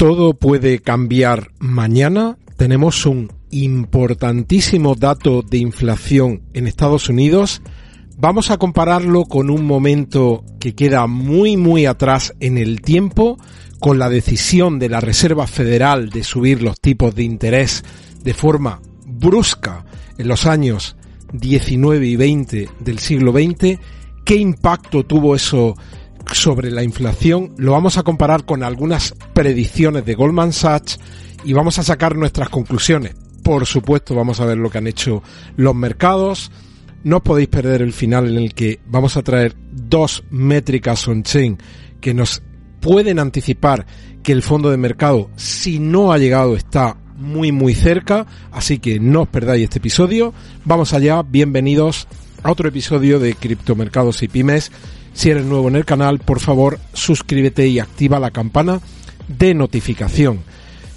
Todo puede cambiar mañana. Tenemos un importantísimo dato de inflación en Estados Unidos. Vamos a compararlo con un momento que queda muy muy atrás en el tiempo con la decisión de la Reserva Federal de subir los tipos de interés de forma brusca en los años 19 y 20 del siglo XX, ¿qué impacto tuvo eso sobre la inflación? Lo vamos a comparar con algunas predicciones de Goldman Sachs y vamos a sacar nuestras conclusiones. Por supuesto, vamos a ver lo que han hecho los mercados. No os podéis perder el final en el que vamos a traer dos métricas on-chain que nos pueden anticipar que el fondo de mercado, si no ha llegado, está muy muy cerca, así que no os perdáis este episodio. Vamos allá, bienvenidos a otro episodio de Criptomercados y Pymes. Si eres nuevo en el canal, por favor, suscríbete y activa la campana de notificación.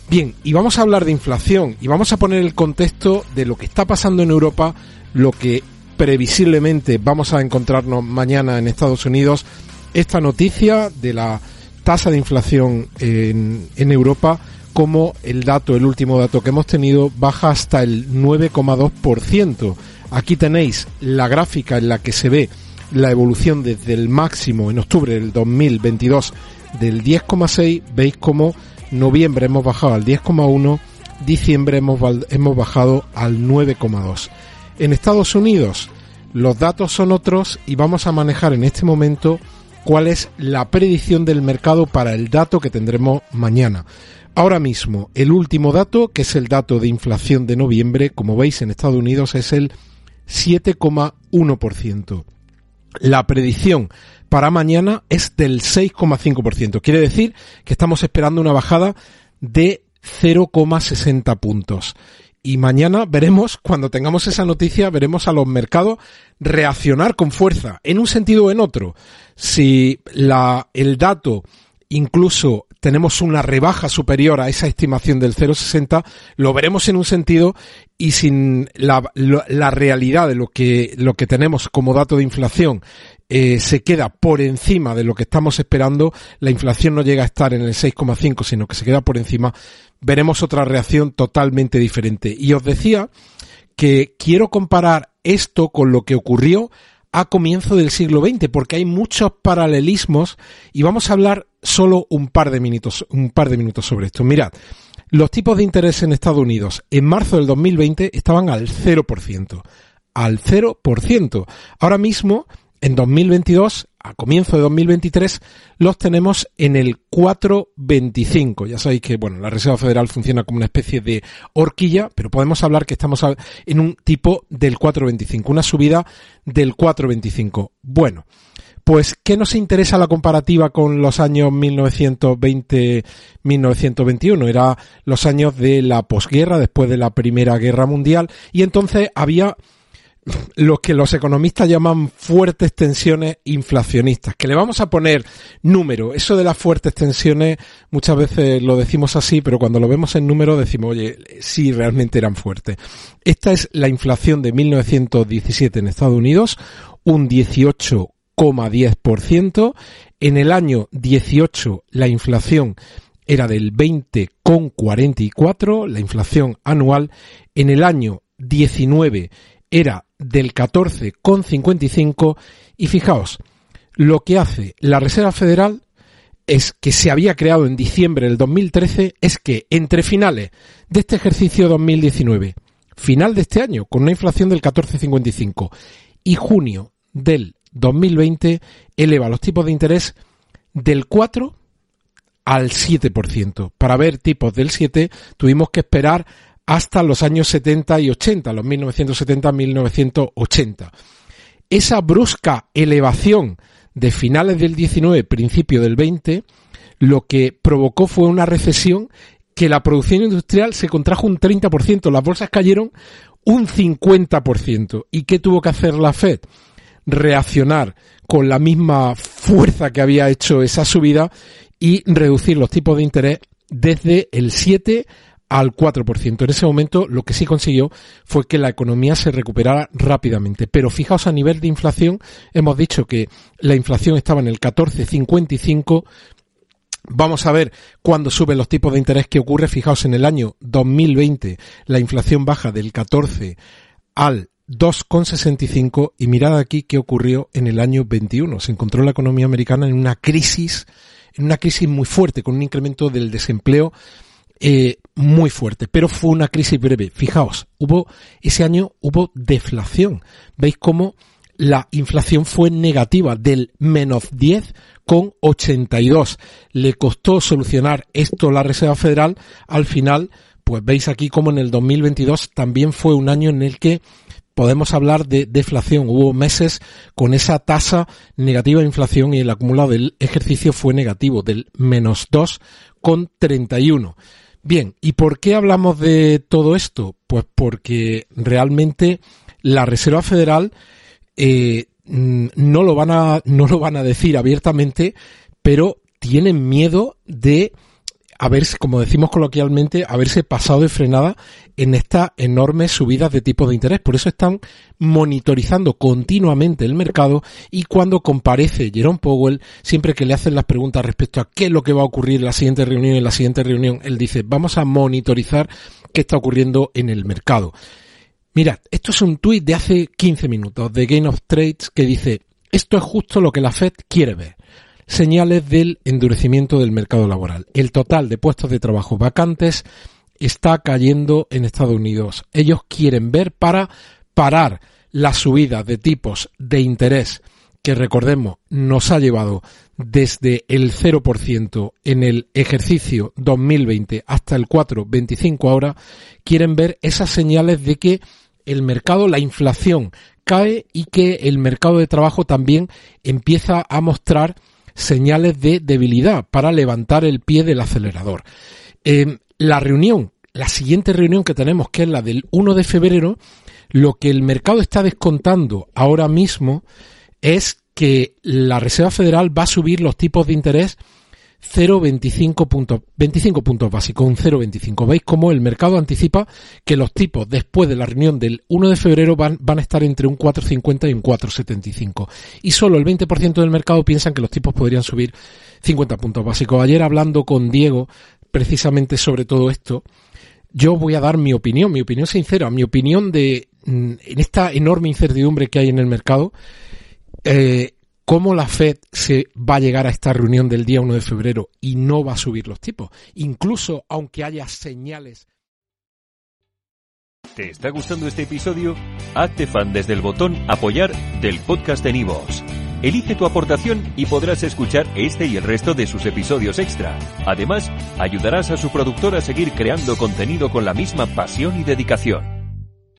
Bien, y vamos a hablar de inflación y vamos a poner el contexto de lo que está pasando en Europa, lo que previsiblemente vamos a encontrarnos mañana en Estados Unidos, esta noticia de la tasa de inflación en, Europa como el dato, el último dato que hemos tenido, baja hasta el 9,2%. Aquí tenéis la gráfica en la que se ve la evolución desde el máximo en octubre del 2022 del 10,6. Veis como noviembre hemos bajado al 10,1, diciembre hemos, hemos bajado al 9,2. En Estados Unidos los datos son otros y vamos a manejar en este momento cuál es la predicción del mercado para el dato que tendremos mañana. Ahora mismo, el último dato, que es el dato de inflación de noviembre, como veis en Estados Unidos es el 7,1%. La predicción para mañana es del 6,5%. Quiere decir que estamos esperando una bajada de 0,60 puntos. Y mañana veremos, cuando tengamos esa noticia, veremos a los mercados reaccionar con fuerza, en un sentido o en otro. Si la, el dato incluso tenemos una rebaja superior a esa estimación del 0,60, lo veremos en un sentido y sin la, la, realidad de lo que, lo que tenemos como dato de inflación eh, se queda por encima de lo que estamos esperando, la inflación no llega a estar en el 6,5, sino que se queda por encima, veremos otra reacción totalmente diferente. Y os decía que quiero comparar esto con lo que ocurrió a comienzo del siglo XX, porque hay muchos paralelismos y vamos a hablar solo un par de minutos, un par de minutos sobre esto. Mirad, los tipos de interés en Estados Unidos en marzo del 2020 estaban al 0%, al 0%. Ahora mismo en 2022, a comienzo de 2023, los tenemos en el 4,25. Ya sabéis que, bueno, la Reserva Federal funciona como una especie de horquilla, pero podemos hablar que estamos en un tipo del 4,25, una subida del 4,25. Bueno, pues, ¿qué nos interesa la comparativa con los años 1920-1921? Era los años de la posguerra, después de la Primera Guerra Mundial, y entonces había lo que los economistas llaman fuertes tensiones inflacionistas, que le vamos a poner número. Eso de las fuertes tensiones muchas veces lo decimos así, pero cuando lo vemos en número decimos, oye, sí, realmente eran fuertes. Esta es la inflación de 1917 en Estados Unidos, un 18,10%. En el año 18 la inflación era del 20,44, la inflación anual. En el año 19 era del 14,55 y fijaos, lo que hace la Reserva Federal es que se había creado en diciembre del 2013 es que entre finales de este ejercicio 2019, final de este año con una inflación del 14,55 y junio del 2020 eleva los tipos de interés del 4 al 7%. Para ver tipos del 7 tuvimos que esperar hasta los años 70 y 80, los 1970-1980. Esa brusca elevación de finales del 19, principio del 20, lo que provocó fue una recesión que la producción industrial se contrajo un 30%, las bolsas cayeron un 50%. ¿Y qué tuvo que hacer la Fed? Reaccionar con la misma fuerza que había hecho esa subida y reducir los tipos de interés desde el 7 al 4%. En ese momento lo que sí consiguió fue que la economía se recuperara rápidamente. Pero fijaos a nivel de inflación, hemos dicho que la inflación estaba en el 14,55. Vamos a ver cuándo suben los tipos de interés que ocurre. Fijaos, en el año 2020 la inflación baja del 14 al 2,65 y mirad aquí qué ocurrió en el año 21. Se encontró la economía americana en una crisis, en una crisis muy fuerte, con un incremento del desempleo eh, muy fuerte, pero fue una crisis breve. Fijaos, hubo ese año hubo deflación. Veis cómo la inflación fue negativa del menos 10 con 82. Le costó solucionar esto la Reserva Federal. Al final, pues veis aquí como en el 2022 también fue un año en el que podemos hablar de deflación. Hubo meses con esa tasa negativa de inflación y el acumulado del ejercicio fue negativo, del menos 2 con 31. Bien, ¿y por qué hablamos de todo esto? Pues porque realmente la Reserva Federal eh, no lo van a no lo van a decir abiertamente, pero tienen miedo de haberse, como decimos coloquialmente, haberse pasado de frenada en estas enormes subidas de tipos de interés. Por eso están monitorizando continuamente el mercado y cuando comparece Jerome Powell, siempre que le hacen las preguntas respecto a qué es lo que va a ocurrir en la siguiente reunión, en la siguiente reunión, él dice, vamos a monitorizar qué está ocurriendo en el mercado. Mirad, esto es un tuit de hace 15 minutos de Gain of Trades que dice, esto es justo lo que la Fed quiere ver señales del endurecimiento del mercado laboral. El total de puestos de trabajo vacantes está cayendo en Estados Unidos. Ellos quieren ver para parar la subida de tipos de interés que recordemos nos ha llevado desde el 0% en el ejercicio 2020 hasta el 4,25 ahora, quieren ver esas señales de que el mercado, la inflación cae y que el mercado de trabajo también empieza a mostrar señales de debilidad para levantar el pie del acelerador. Eh, la reunión, la siguiente reunión que tenemos, que es la del 1 de febrero, lo que el mercado está descontando ahora mismo es que la Reserva Federal va a subir los tipos de interés 0,25 puntos, 25 puntos básicos, un 0,25. Veis cómo el mercado anticipa que los tipos después de la reunión del 1 de febrero van, van a estar entre un 4,50 y un 4,75. Y solo el 20% del mercado piensan que los tipos podrían subir 50 puntos básicos. Ayer hablando con Diego precisamente sobre todo esto, yo voy a dar mi opinión, mi opinión sincera, mi opinión de mm, en esta enorme incertidumbre que hay en el mercado. Eh, cómo la Fed se va a llegar a esta reunión del día 1 de febrero y no va a subir los tipos, incluso aunque haya señales. ¿Te está gustando este episodio? Hazte fan desde el botón apoyar del podcast de Nivos. Elige tu aportación y podrás escuchar este y el resto de sus episodios extra. Además, ayudarás a su productor a seguir creando contenido con la misma pasión y dedicación.